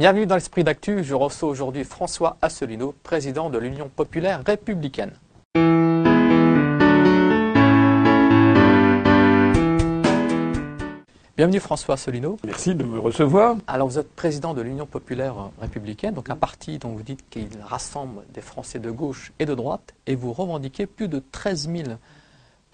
Bienvenue dans l'Esprit d'Actu. Je reçois aujourd'hui François Asselineau, président de l'Union populaire républicaine. Bienvenue François Asselineau. Merci de me recevoir. Alors vous êtes président de l'Union populaire républicaine, donc un parti dont vous dites qu'il rassemble des Français de gauche et de droite, et vous revendiquez plus de 13 000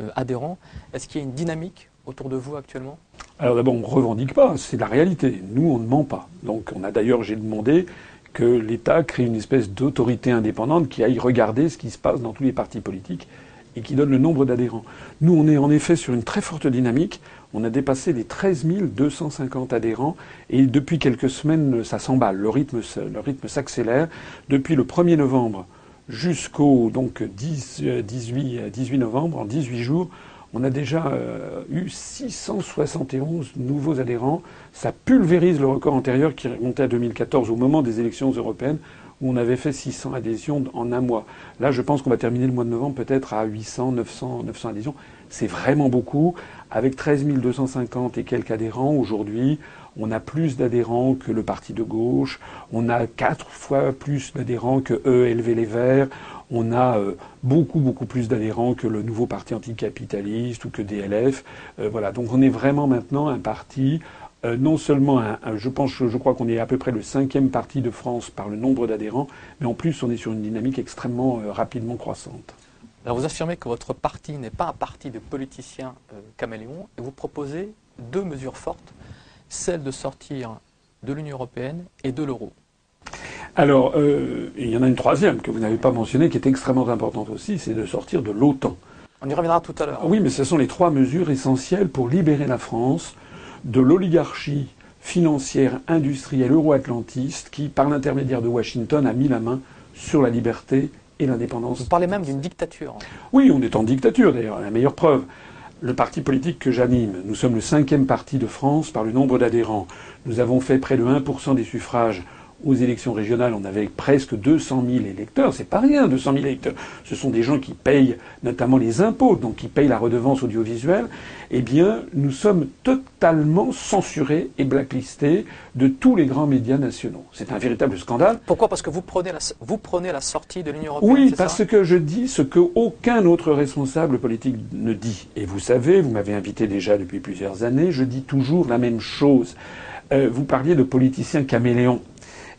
euh, adhérents. Est-ce qu'il y a une dynamique autour de vous actuellement Alors d'abord, on ne revendique pas, c'est la réalité. Nous, on ne ment pas. Donc on a d'ailleurs, j'ai demandé que l'État crée une espèce d'autorité indépendante qui aille regarder ce qui se passe dans tous les partis politiques et qui donne le nombre d'adhérents. Nous, on est en effet sur une très forte dynamique. On a dépassé les 13 250 adhérents et depuis quelques semaines, ça s'emballe. Le rythme, le rythme s'accélère. Depuis le 1er novembre jusqu'au donc 10, 18, 18 novembre, en 18 jours, on a déjà euh, eu 671 nouveaux adhérents. Ça pulvérise le record antérieur qui remontait à 2014 au moment des élections européennes où on avait fait 600 adhésions en un mois. Là, je pense qu'on va terminer le mois de novembre peut-être à 800, 900, 900 adhésions. C'est vraiment beaucoup. Avec 13 250 et quelques adhérents aujourd'hui, on a plus d'adhérents que le parti de gauche, on a quatre fois plus d'adhérents que ELV les Verts, on a euh, beaucoup beaucoup plus d'adhérents que le nouveau parti anticapitaliste ou que DLF. Euh, voilà, donc on est vraiment maintenant un parti euh, non seulement, je pense, je crois qu'on est à peu près le cinquième parti de France par le nombre d'adhérents, mais en plus on est sur une dynamique extrêmement rapidement croissante. Alors vous affirmez que votre parti n'est pas un parti de politiciens caméléons et vous proposez deux mesures fortes, celle de sortir de l'Union européenne et de l'euro. Alors, euh, il y en a une troisième que vous n'avez pas mentionnée, qui est extrêmement importante aussi, c'est de sortir de l'OTAN. On y reviendra tout à l'heure. Oui, mais ce sont les trois mesures essentielles pour libérer la France de l'oligarchie financière, industrielle, euro-atlantiste, qui, par l'intermédiaire de Washington, a mis la main sur la liberté et l'indépendance. Vous parlez même d'une dictature. Oui, on est en dictature d'ailleurs, la meilleure preuve. Le parti politique que j'anime, nous sommes le cinquième parti de France par le nombre d'adhérents. Nous avons fait près de 1% des suffrages aux élections régionales, on avait presque 200 000 électeurs. C'est pas rien, 200 000 électeurs. Ce sont des gens qui payent notamment les impôts, donc qui payent la redevance audiovisuelle. Eh bien, nous sommes totalement censurés et blacklistés de tous les grands médias nationaux. C'est un véritable scandale. Pourquoi? Parce que vous prenez la, vous prenez la sortie de l'Union européenne. Oui, parce que je dis ce qu'aucun autre responsable politique ne dit. Et vous savez, vous m'avez invité déjà depuis plusieurs années, je dis toujours la même chose. Euh, vous parliez de politiciens caméléons.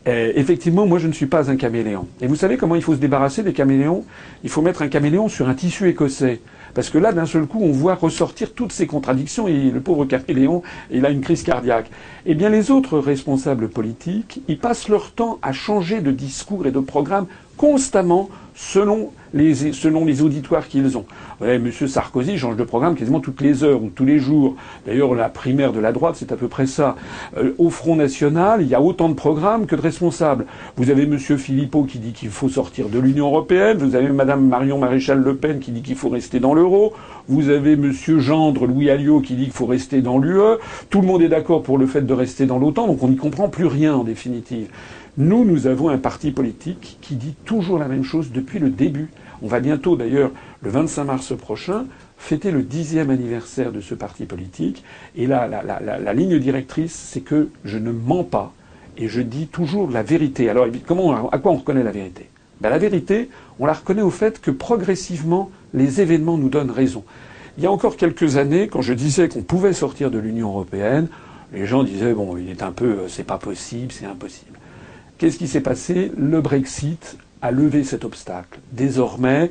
Euh, effectivement, moi, je ne suis pas un caméléon. Et vous savez comment il faut se débarrasser des caméléons? Il faut mettre un caméléon sur un tissu écossais. Parce que là, d'un seul coup, on voit ressortir toutes ces contradictions et le pauvre caméléon, il a une crise cardiaque. Eh bien, les autres responsables politiques, ils passent leur temps à changer de discours et de programme constamment selon les, selon les auditoires qu'ils ont. Ouais, Monsieur Sarkozy change de programme quasiment toutes les heures ou tous les jours. D'ailleurs, la primaire de la droite, c'est à peu près ça. Euh, au Front National, il y a autant de programmes que de responsables. Vous avez Monsieur Philippot qui dit qu'il faut sortir de l'Union européenne. Vous avez Madame Marion Maréchal Le Pen qui dit qu'il faut rester dans l'euro. Vous avez Monsieur Gendre, Louis Alliot qui dit qu'il faut rester dans l'UE. Tout le monde est d'accord pour le fait de rester dans l'OTAN, donc on n'y comprend plus rien en définitive. Nous, nous avons un parti politique qui dit toujours la même chose depuis le début. On va bientôt, d'ailleurs, le 25 mars prochain, fêter le dixième anniversaire de ce parti politique. Et là, la, ligne directrice, c'est que je ne mens pas et je dis toujours la vérité. Alors, comment, à quoi on reconnaît la vérité? Ben, La vérité, on la reconnaît au fait que progressivement, les événements nous donnent raison. Il y a encore quelques années, quand je disais qu'on pouvait sortir de l'Union européenne, les gens disaient bon, il est un peu, euh, c'est pas possible, c'est impossible. Qu'est-ce qui s'est passé? Le Brexit a levé cet obstacle. Désormais,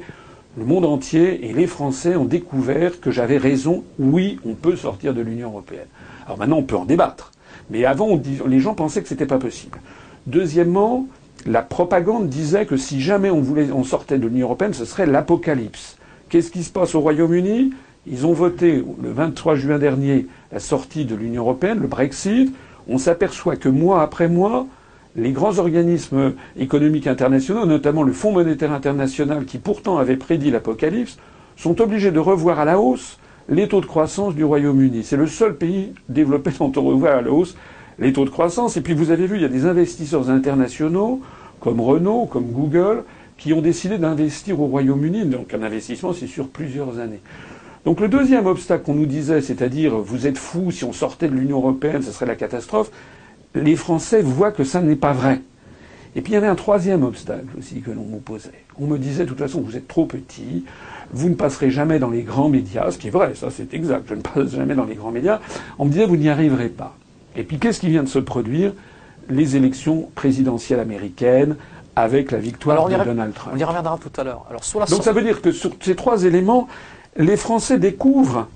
le monde entier et les Français ont découvert que j'avais raison. Oui, on peut sortir de l'Union européenne. Alors maintenant, on peut en débattre. Mais avant, les gens pensaient que ce n'était pas possible. Deuxièmement, la propagande disait que si jamais on, voulait, on sortait de l'Union européenne, ce serait l'apocalypse. Qu'est-ce qui se passe au Royaume-Uni? Ils ont voté le 23 juin dernier la sortie de l'Union européenne, le Brexit. On s'aperçoit que mois après mois, les grands organismes économiques internationaux, notamment le Fonds monétaire international qui pourtant avait prédit l'apocalypse, sont obligés de revoir à la hausse les taux de croissance du Royaume-Uni. C'est le seul pays développé dont on revoit à la hausse les taux de croissance. Et puis vous avez vu, il y a des investisseurs internationaux comme Renault, comme Google, qui ont décidé d'investir au Royaume-Uni. Donc un investissement, c'est sur plusieurs années. Donc le deuxième obstacle qu'on nous disait, c'est-à-dire vous êtes fous, si on sortait de l'Union européenne, ce serait la catastrophe, les Français voient que ça n'est pas vrai. Et puis il y avait un troisième obstacle aussi que l'on m'opposait. On me disait de toute façon vous êtes trop petit, vous ne passerez jamais dans les grands médias, ce qui est vrai, ça c'est exact, je ne passe jamais dans les grands médias. On me disait vous n'y arriverez pas. Et puis qu'est-ce qui vient de se produire? Les élections présidentielles américaines avec la victoire de Donald Trump. On y reviendra tout à l'heure. Alors, Donc ça veut dire que sur ces trois éléments, les Français découvrent,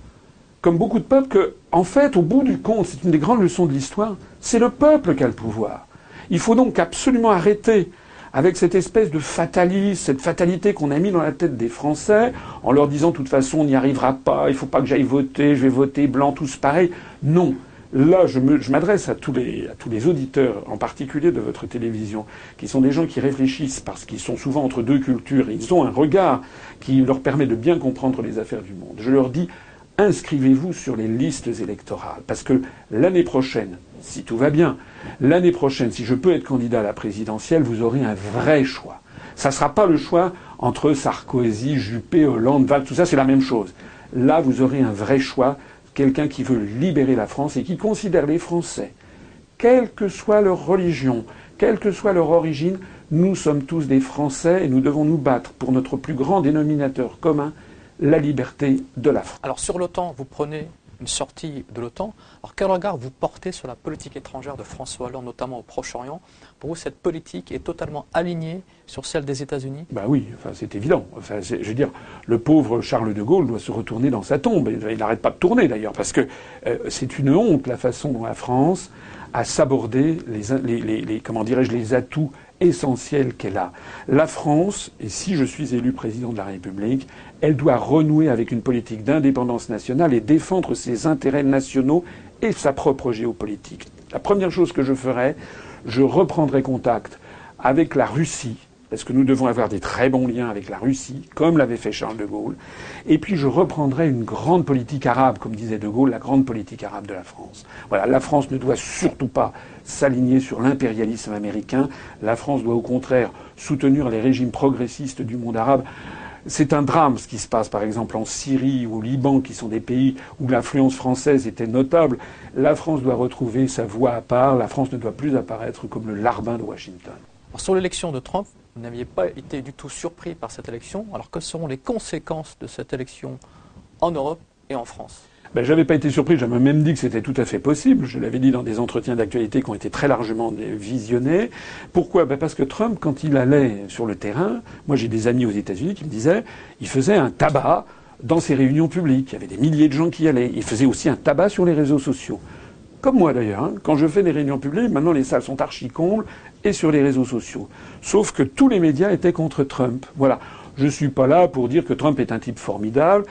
comme beaucoup de peuples, que, en fait, au bout du compte, c'est une des grandes leçons de l'histoire, c'est le peuple qui a le pouvoir. Il faut donc absolument arrêter avec cette espèce de fatalisme, cette fatalité qu'on a mis dans la tête des Français, en leur disant de toute façon on n'y arrivera pas, il ne faut pas que j'aille voter, je vais voter blanc, tous pareil. Non. Là, je m'adresse à, tous les, à tous les auditeurs, en particulier de votre télévision, qui sont des gens qui réfléchissent parce qu'ils sont souvent entre deux cultures. Ils ont un regard qui leur permet de bien comprendre les affaires du monde. Je leur dis, inscrivez-vous sur les listes électorales. Parce que l'année prochaine, si tout va bien, l'année prochaine, si je peux être candidat à la présidentielle, vous aurez un vrai choix. Ça ne sera pas le choix entre Sarkozy, Juppé, Hollande, Valls, tout ça, c'est la même chose. Là, vous aurez un vrai choix quelqu'un qui veut libérer la France et qui considère les Français, quelle que soit leur religion, quelle que soit leur origine, nous sommes tous des Français et nous devons nous battre pour notre plus grand dénominateur commun, la liberté de la France. Alors sur l'OTAN, vous prenez une sortie de l'OTAN. Alors quel regard vous portez sur la politique étrangère de François Hollande, notamment au Proche-Orient? Pour vous, cette politique est totalement alignée sur celle des États-Unis? Ben oui, enfin, c'est évident. Enfin, je veux dire, le pauvre Charles de Gaulle doit se retourner dans sa tombe. Il n'arrête pas de tourner d'ailleurs, parce que euh, c'est une honte la façon dont la France a sabordé les, les comment dirais-je, les atouts essentiels qu'elle a. La France, et si je suis élu président de la République, elle doit renouer avec une politique d'indépendance nationale et défendre ses intérêts nationaux et sa propre géopolitique. La première chose que je ferai, je reprendrai contact avec la Russie, parce que nous devons avoir des très bons liens avec la Russie, comme l'avait fait Charles de Gaulle. Et puis je reprendrai une grande politique arabe, comme disait de Gaulle, la grande politique arabe de la France. Voilà, la France ne doit surtout pas s'aligner sur l'impérialisme américain. La France doit au contraire soutenir les régimes progressistes du monde arabe. C'est un drame ce qui se passe par exemple en Syrie ou au Liban, qui sont des pays où l'influence française était notable. La France doit retrouver sa voix à part. La France ne doit plus apparaître comme le larbin de Washington. sur l'élection de Trump, vous n'aviez pas été du tout surpris par cette élection. Alors que seront les conséquences de cette élection en Europe et en France? Ben, j'avais pas été surpris, j'avais même dit que c'était tout à fait possible. Je l'avais dit dans des entretiens d'actualité qui ont été très largement visionnés. Pourquoi? Ben Parce que Trump, quand il allait sur le terrain, moi j'ai des amis aux États-Unis qui me disaient, il faisait un tabac dans ses réunions publiques. Il y avait des milliers de gens qui y allaient. Il faisait aussi un tabac sur les réseaux sociaux. Comme moi d'ailleurs. Hein. Quand je fais des réunions publiques, maintenant les salles sont archi combles et sur les réseaux sociaux. Sauf que tous les médias étaient contre Trump. Voilà. Je ne suis pas là pour dire que Trump est un type formidable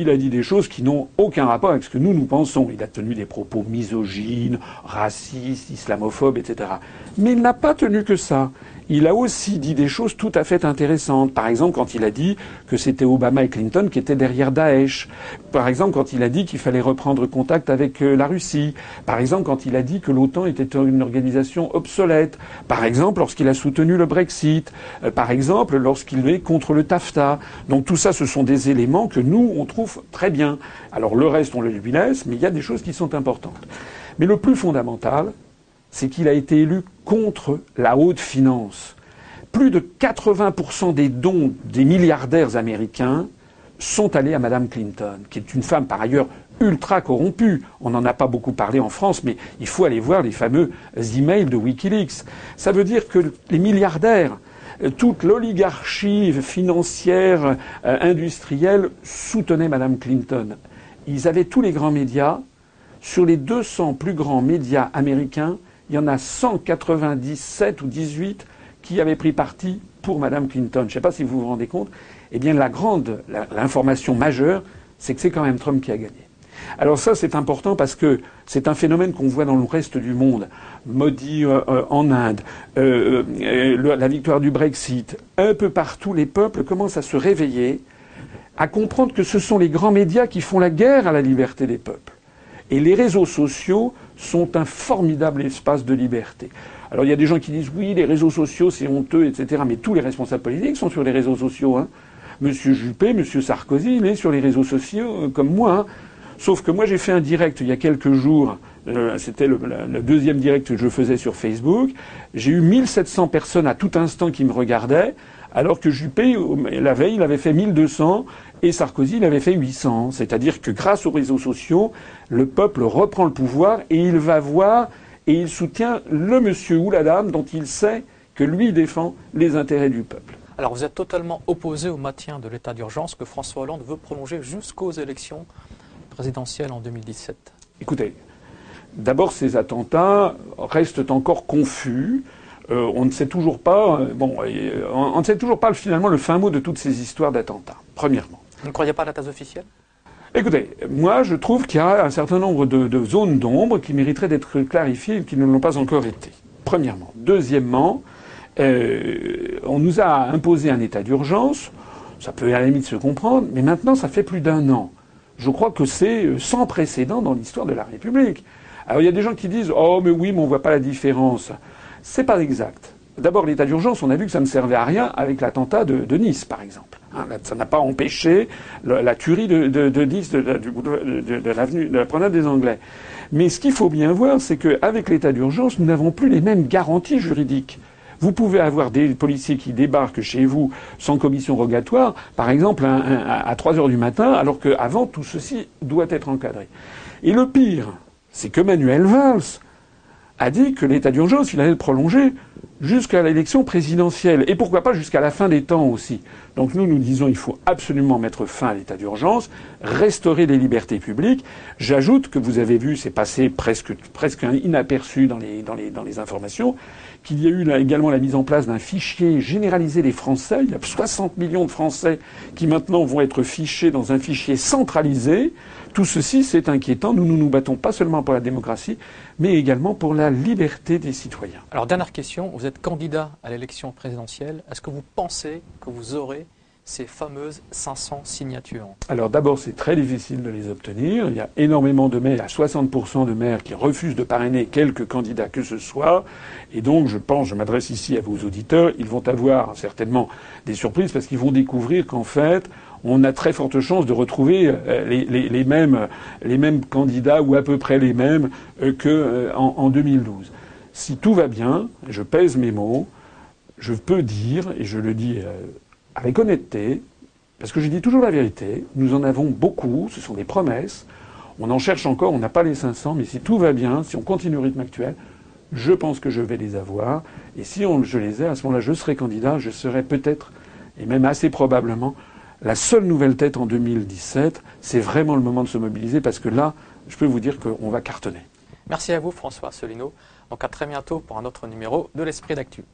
il a dit des choses qui n'ont aucun rapport avec ce que nous, nous pensons. Il a tenu des propos misogynes, racistes, islamophobes, etc. Mais il n'a pas tenu que ça il a aussi dit des choses tout à fait intéressantes. Par exemple, quand il a dit que c'était Obama et Clinton qui étaient derrière Daesh. Par exemple, quand il a dit qu'il fallait reprendre contact avec euh, la Russie. Par exemple, quand il a dit que l'OTAN était une organisation obsolète. Par exemple, lorsqu'il a soutenu le Brexit. Euh, par exemple, lorsqu'il est contre le TAFTA. Donc tout ça, ce sont des éléments que nous, on trouve très bien. Alors le reste, on le lui laisse, mais il y a des choses qui sont importantes. Mais le plus fondamental, c'est qu'il a été élu contre la haute finance. Plus de 80% des dons des milliardaires américains sont allés à Madame Clinton, qui est une femme par ailleurs ultra corrompue. On n'en a pas beaucoup parlé en France, mais il faut aller voir les fameux emails de Wikileaks. Ça veut dire que les milliardaires, toute l'oligarchie financière, euh, industrielle soutenait Madame Clinton. Ils avaient tous les grands médias. Sur les 200 plus grands médias américains, il y en a 197 ou 18 qui avaient pris parti pour Mme Clinton. Je ne sais pas si vous vous rendez compte. Eh bien, la grande, l'information majeure, c'est que c'est quand même Trump qui a gagné. Alors ça, c'est important parce que c'est un phénomène qu'on voit dans le reste du monde. Maudit euh, euh, en Inde, euh, la victoire du Brexit, un peu partout, les peuples commencent à se réveiller, à comprendre que ce sont les grands médias qui font la guerre à la liberté des peuples. Et les réseaux sociaux sont un formidable espace de liberté. Alors il y a des gens qui disent oui, les réseaux sociaux c'est honteux, etc. Mais tous les responsables politiques sont sur les réseaux sociaux. Hein. Monsieur Juppé, Monsieur Sarkozy, il est sur les réseaux sociaux comme moi. Hein. Sauf que moi j'ai fait un direct il y a quelques jours Euh, c'était le, le, deuxième direct que je faisais sur Facebook. J'ai eu 1700 personnes à tout instant qui me regardaient, alors que Juppé, la veille, il avait fait 1200 et Sarkozy, il avait fait 800. C'est-à-dire que grâce aux réseaux sociaux, le peuple reprend le pouvoir et il va voir et il soutient le monsieur ou la dame dont il sait que lui défend les intérêts du peuple. Alors vous êtes totalement opposé au maintien de l'état d'urgence que François Hollande veut prolonger jusqu'aux élections présidentielles en 2017. Écoutez, d'abord ces attentats restent encore confus. Euh, on ne sait toujours pas, euh, bon, euh, on ne sait toujours pas finalement le fin mot de toutes ces histoires d'attentats. Premièrement. Vous ne croyez pas à la thèse officielle? Écoutez, moi je trouve qu'il y a un certain nombre de, de zones d'ombre qui mériteraient d'être clarifiées et qui ne l'ont pas encore été. Premièrement. Deuxièmement, on nous a imposé un état d'urgence. Ça peut à la limite se comprendre, mais maintenant ça fait plus d'un an. Je crois que c'est euh, sans précédent dans l'histoire de la République. Alors il y a des gens qui disent oh mais oui mais on voit pas la différence. C'est pas exact. D'abord l'état d'urgence, on a vu que ça ne servait à rien avec l'attentat de, Nice par exemple. Hein, ça n'a pas empêché la tuerie de, Nice de, de l'avenue de la promenade des Anglais. Mais ce qu'il faut bien voir, c'est qu'avec l'état d'urgence, nous n'avons plus les mêmes garanties juridiques. Vous pouvez avoir des policiers qui débarquent chez vous sans commission rogatoire, par exemple à 3 heures du matin, alors qu'avant tout ceci doit être encadré. Et le pire, c'est que Manuel Valls a dit que l'état d'urgence, il allait le prolonger jusqu'à l'élection présidentielle. Et pourquoi pas jusqu'à la fin des temps aussi. Donc nous, nous disons qu'il faut absolument mettre fin à l'état d'urgence, restaurer les libertés publiques. J'ajoute que vous avez vu, c'est passé presque, presque inaperçu dans les, dans les, dans les informations, qu'il y a eu là également la mise en place d'un fichier généralisé des Français. Il y a 60 millions de Français qui maintenant vont être fichés dans un fichier centralisé. Tout ceci, c'est inquiétant. Nous, nous nous battons pas seulement pour la démocratie, mais également pour la liberté des citoyens. Alors, dernière question. Vous êtes candidat à l'élection présidentielle. Est-ce que vous pensez que vous aurez ces fameuses 500 signatures? Alors d'abord, c'est très difficile de les obtenir. Il y a énormément de maires, à 60% de maires qui refusent de parrainer quelques candidats que ce soit. Et donc, je pense, je m'adresse ici à vos auditeurs, ils vont avoir certainement des surprises parce qu'ils vont découvrir qu'en fait, on a très forte chance de retrouver euh, les, mêmes, candidats ou à peu près les mêmes euh, qu'en euh, en 2012. Si tout va bien, je pèse mes mots, je peux dire, et je le dis avec honnêteté, parce que je dis toujours la vérité, nous en avons beaucoup, ce sont des promesses, on en cherche encore, on n'a pas les 500, mais si tout va bien, si on continue au rythme actuel, je pense que je vais les avoir. Et si je les ai, à ce moment-là, je serai candidat, je serai peut-être, et même assez probablement, la seule nouvelle tête en 2017. C'est vraiment le moment de se mobiliser parce que là, je peux vous dire qu'on va cartonner. Merci à vous, François Solino. Donc à très bientôt pour un autre numéro de l'Esprit d'Actu.